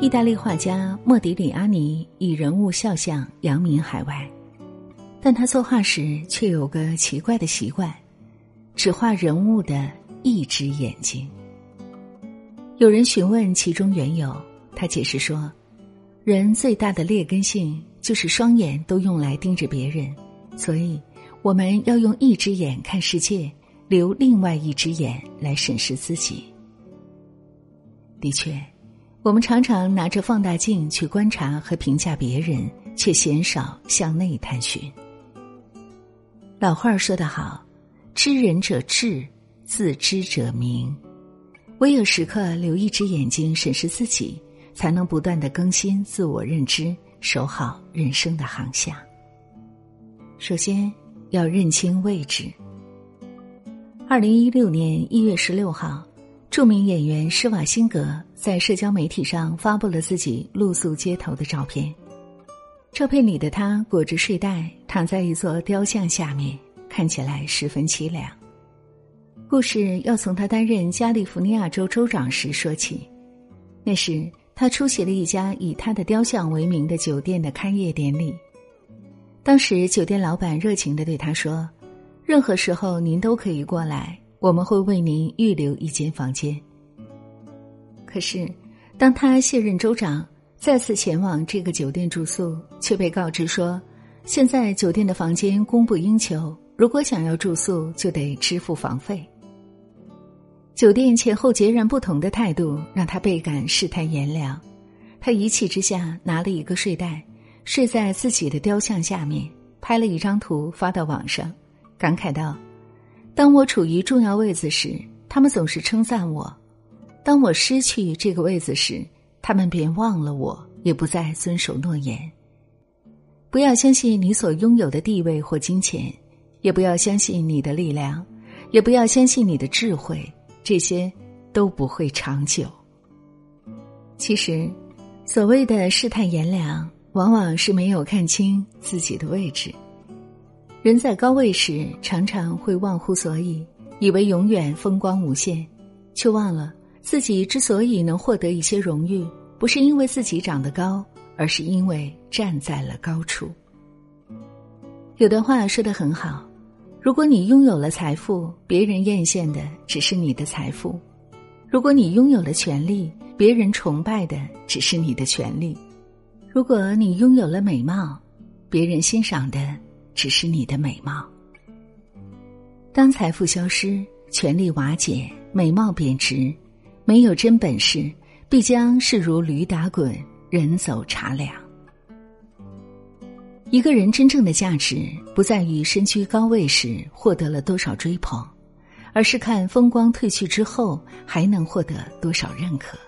意大利画家莫迪里阿尼以人物肖像扬名海外，但他作画时却有个奇怪的习惯，只画人物的一只眼睛。有人询问其中缘由，他解释说：“人最大的劣根性就是双眼都用来盯着别人，所以我们要用一只眼看世界，留另外一只眼来审视自己。”的确，我们常常拿着放大镜去观察和评价别人，却鲜少向内探寻。老话说得好：“知人者智，自知者明。”唯有时刻留一只眼睛审视自己，才能不断的更新自我认知，守好人生的航向。首先要认清位置。二零一六年一月十六号，著名演员施瓦辛格在社交媒体上发布了自己露宿街头的照片。照片里的他裹着睡袋，躺在一座雕像下面，看起来十分凄凉。故事要从他担任加利福尼亚州州长时说起。那时，他出席了一家以他的雕像为名的酒店的开业典礼。当时，酒店老板热情的对他说：“任何时候您都可以过来，我们会为您预留一间房间。”可是，当他卸任州长，再次前往这个酒店住宿，却被告知说：“现在酒店的房间供不应求，如果想要住宿，就得支付房费。”酒店前后截然不同的态度让他倍感世态炎凉，他一气之下拿了一个睡袋，睡在自己的雕像下面，拍了一张图发到网上，感慨道：“当我处于重要位子时，他们总是称赞我；当我失去这个位子时，他们便忘了我，也不再遵守诺言。不要相信你所拥有的地位或金钱，也不要相信你的力量，也不要相信你的智慧。”这些都不会长久。其实，所谓的世态炎凉，往往是没有看清自己的位置。人在高位时，常常会忘乎所以，以为永远风光无限，却忘了自己之所以能获得一些荣誉，不是因为自己长得高，而是因为站在了高处。有的话说的很好。如果你拥有了财富，别人艳羡的只是你的财富；如果你拥有了权利，别人崇拜的只是你的权利；如果你拥有了美貌，别人欣赏的只是你的美貌。当财富消失，权力瓦解，美貌贬值，没有真本事，必将是如驴打滚，人走茶凉。一个人真正的价值，不在于身居高位时获得了多少追捧，而是看风光褪去之后还能获得多少认可。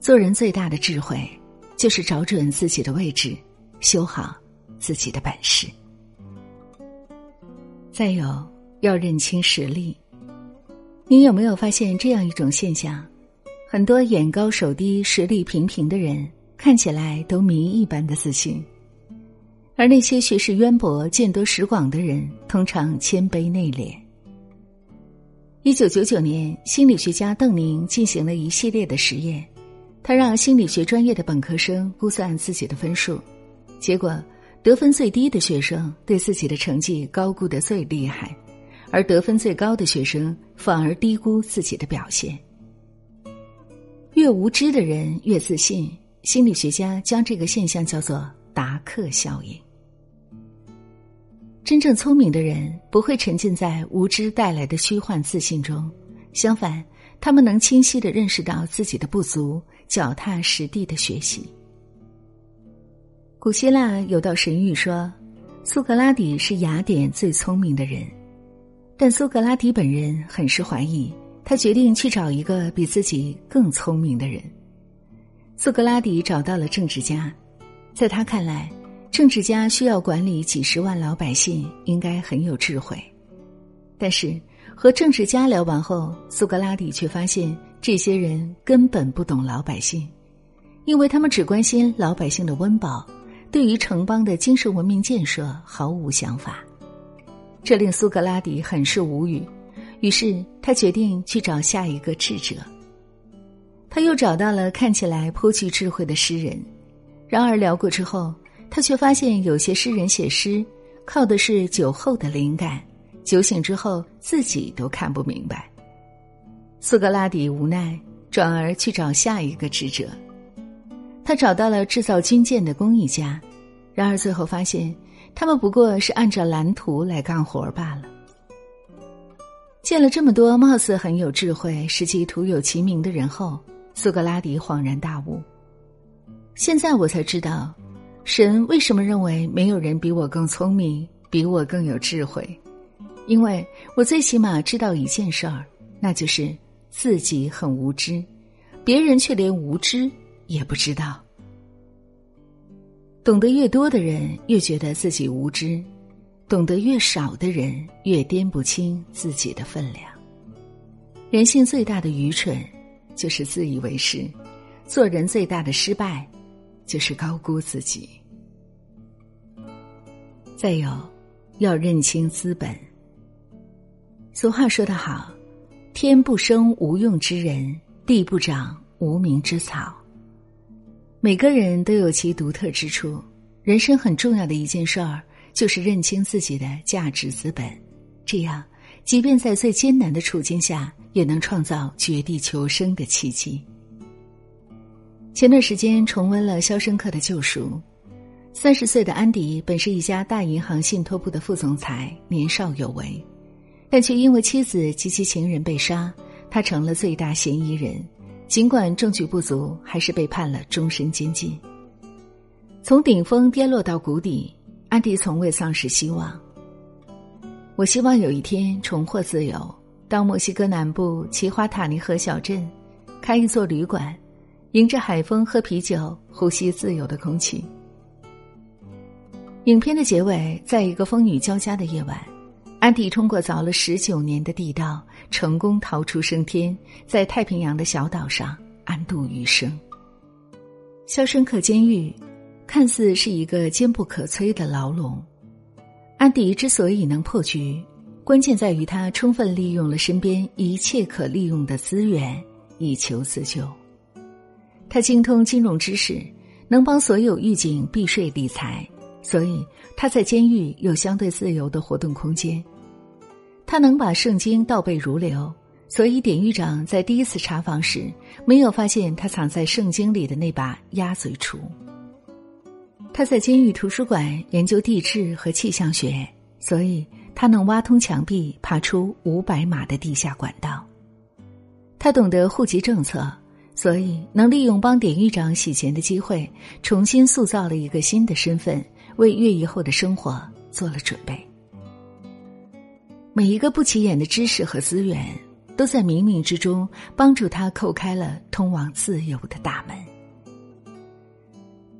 做人最大的智慧，就是找准自己的位置，修好自己的本事。再有，要认清实力。你有没有发现这样一种现象？很多眼高手低、实力平平的人，看起来都谜一般的自信。而那些学识渊博、见多识广的人，通常谦卑内敛。一九九九年，心理学家邓宁进行了一系列的实验，他让心理学专业的本科生估算自己的分数，结果得分最低的学生对自己的成绩高估的最厉害，而得分最高的学生反而低估自己的表现。越无知的人越自信，心理学家将这个现象叫做达克效应。真正聪明的人不会沉浸在无知带来的虚幻自信中，相反，他们能清晰的认识到自己的不足，脚踏实地的学习。古希腊有道神谕说，苏格拉底是雅典最聪明的人，但苏格拉底本人很是怀疑，他决定去找一个比自己更聪明的人。苏格拉底找到了政治家，在他看来。政治家需要管理几十万老百姓，应该很有智慧。但是和政治家聊完后，苏格拉底却发现这些人根本不懂老百姓，因为他们只关心老百姓的温饱，对于城邦的精神文明建设毫无想法。这令苏格拉底很是无语，于是他决定去找下一个智者。他又找到了看起来颇具智慧的诗人，然而聊过之后，他却发现有些诗人写诗靠的是酒后的灵感，酒醒之后自己都看不明白。苏格拉底无奈，转而去找下一个智者。他找到了制造军舰的工艺家，然而最后发现，他们不过是按照蓝图来干活罢了。见了这么多貌似很有智慧，实际徒有其名的人后。苏格拉底恍然大悟。现在我才知道，神为什么认为没有人比我更聪明，比我更有智慧，因为我最起码知道一件事儿，那就是自己很无知，别人却连无知也不知道。懂得越多的人，越觉得自己无知；懂得越少的人，越掂不清自己的分量。人性最大的愚蠢。就是自以为是，做人最大的失败，就是高估自己。再有，要认清资本。俗话说得好：“天不生无用之人，地不长无名之草。”每个人都有其独特之处。人生很重要的一件事儿，就是认清自己的价值资本，这样，即便在最艰难的处境下。也能创造绝地求生的奇迹。前段时间重温了《肖申克的救赎》，三十岁的安迪本是一家大银行信托部的副总裁，年少有为，但却因为妻子及其情人被杀，他成了最大嫌疑人。尽管证据不足，还是被判了终身监禁。从顶峰跌落到谷底，安迪从未丧失希望。我希望有一天重获自由。到墨西哥南部奇华塔尼河小镇，开一座旅馆，迎着海风喝啤酒，呼吸自由的空气。影片的结尾，在一个风雨交加的夜晚，安迪通过凿了十九年的地道，成功逃出升天，在太平洋的小岛上安度余生。肖申克监狱看似是一个坚不可摧的牢笼，安迪之所以能破局。关键在于他充分利用了身边一切可利用的资源，以求自救。他精通金融知识，能帮所有狱警避税理财，所以他在监狱有相对自由的活动空间。他能把圣经倒背如流，所以典狱长在第一次查房时没有发现他藏在圣经里的那把鸭嘴锄。他在监狱图书馆研究地质和气象学，所以。他能挖通墙壁，爬出五百码的地下管道。他懂得户籍政策，所以能利用帮典狱长洗钱的机会，重新塑造了一个新的身份，为越狱后的生活做了准备。每一个不起眼的知识和资源，都在冥冥之中帮助他叩开了通往自由的大门。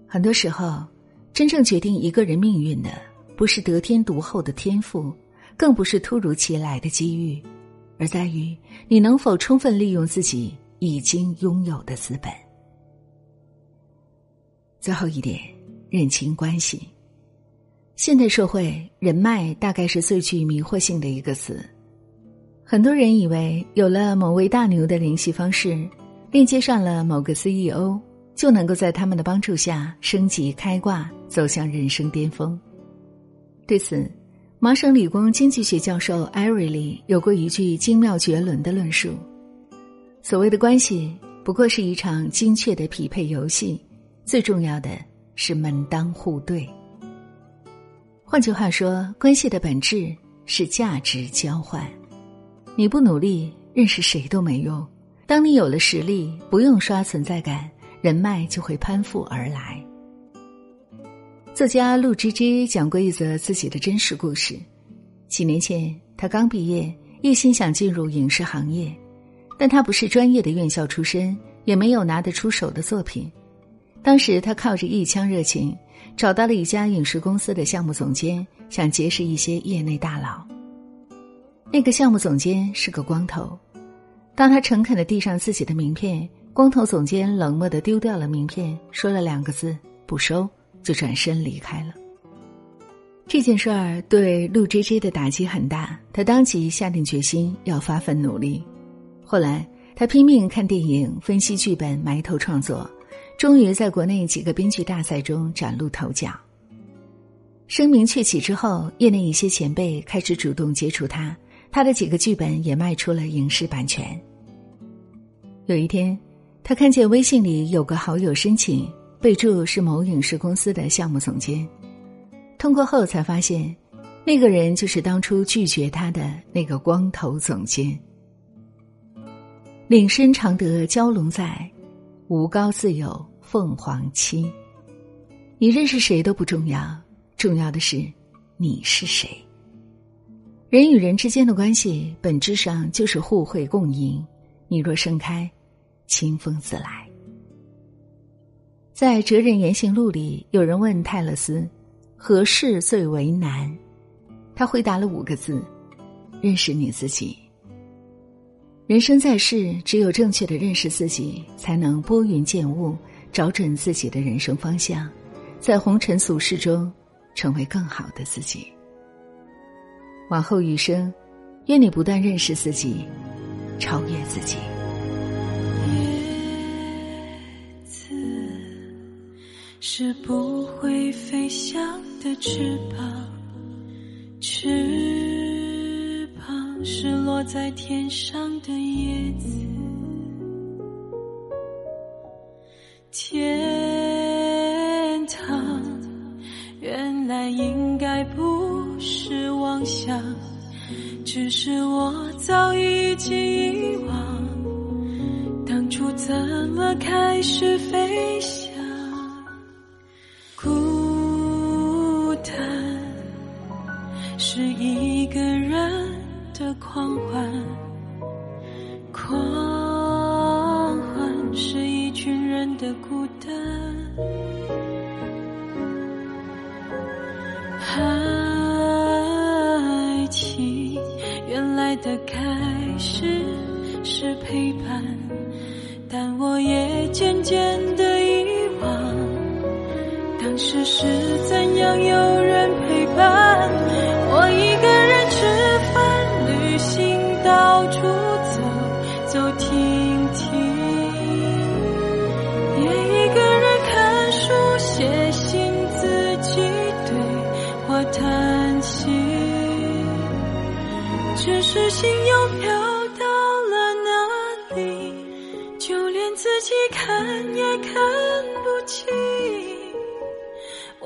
很多时候，真正决定一个人命运的。不是得天独厚的天赋，更不是突如其来的机遇，而在于你能否充分利用自己已经拥有的资本。最后一点，认清关系。现代社会，人脉大概是最具迷惑性的一个词。很多人以为有了某位大牛的联系方式，链接上了某个 CEO，就能够在他们的帮助下升级开挂，走向人生巅峰。对此，麻省理工经济学教授艾瑞里有过一句精妙绝伦的论述：所谓的关系，不过是一场精确的匹配游戏，最重要的是门当户对。换句话说，关系的本质是价值交换。你不努力，认识谁都没用。当你有了实力，不用刷存在感，人脉就会攀附而来。作家陆芝芝讲过一则自己的真实故事。几年前，他刚毕业，一心想进入影视行业，但他不是专业的院校出身，也没有拿得出手的作品。当时，他靠着一腔热情，找到了一家影视公司的项目总监，想结识一些业内大佬。那个项目总监是个光头，当他诚恳的递上自己的名片，光头总监冷漠的丢掉了名片，说了两个字：“不收。”就转身离开了。这件事儿对陆 JJ 的打击很大，他当即下定决心要发奋努力。后来，他拼命看电影，分析剧本，埋头创作，终于在国内几个编剧大赛中崭露头角。声名鹊起之后，业内一些前辈开始主动接触他，他的几个剧本也卖出了影视版权。有一天，他看见微信里有个好友申请，备注是某影视公司的项目总监。通过后才发现，那个人就是当初拒绝他的那个光头总监。岭深常得蛟龙在，无高自有凤凰栖。你认识谁都不重要。重要的是，你是谁？人与人之间的关系本质上就是互惠共赢。你若盛开，清风自来。在《哲人言行录》里，有人问泰勒斯：“何事最为难？”他回答了五个字：“认识你自己。”人生在世，只有正确的认识自己，才能拨云见雾，找准自己的人生方向，在红尘俗世中。成为更好的自己。往后余生，愿你不断认识自己，超越自己。叶子是不会飞翔的翅膀，翅膀是落在天上的叶子。天堂原来。应该不是妄想，只是我早已经遗忘，当初怎么开始的爱情原来的开始是陪伴，但我也渐渐的遗忘，当时是怎样有人陪伴？我一个人吃饭、旅行、到处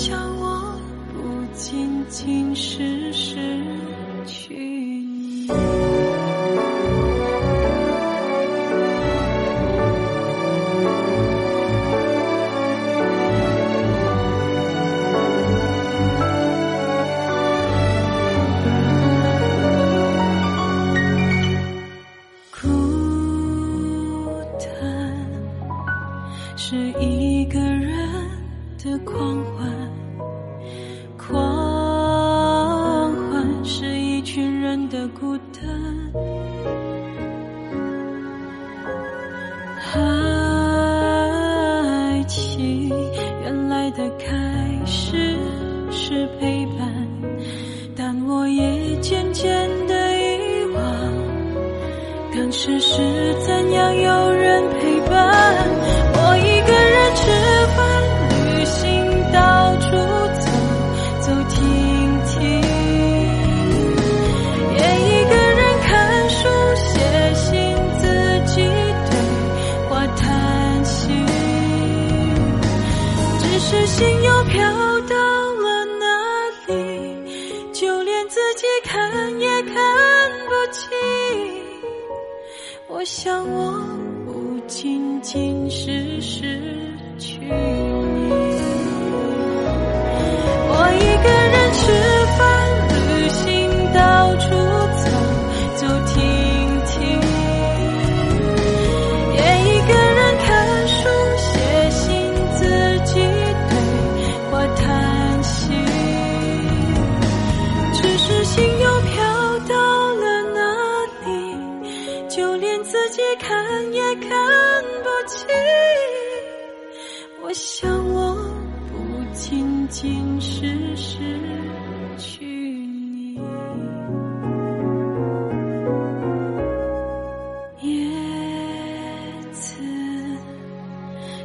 像，我不仅仅是想，我不仅仅是失去。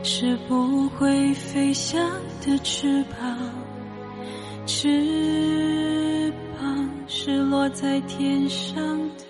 是不会飞翔的翅膀，翅膀是落在天上的。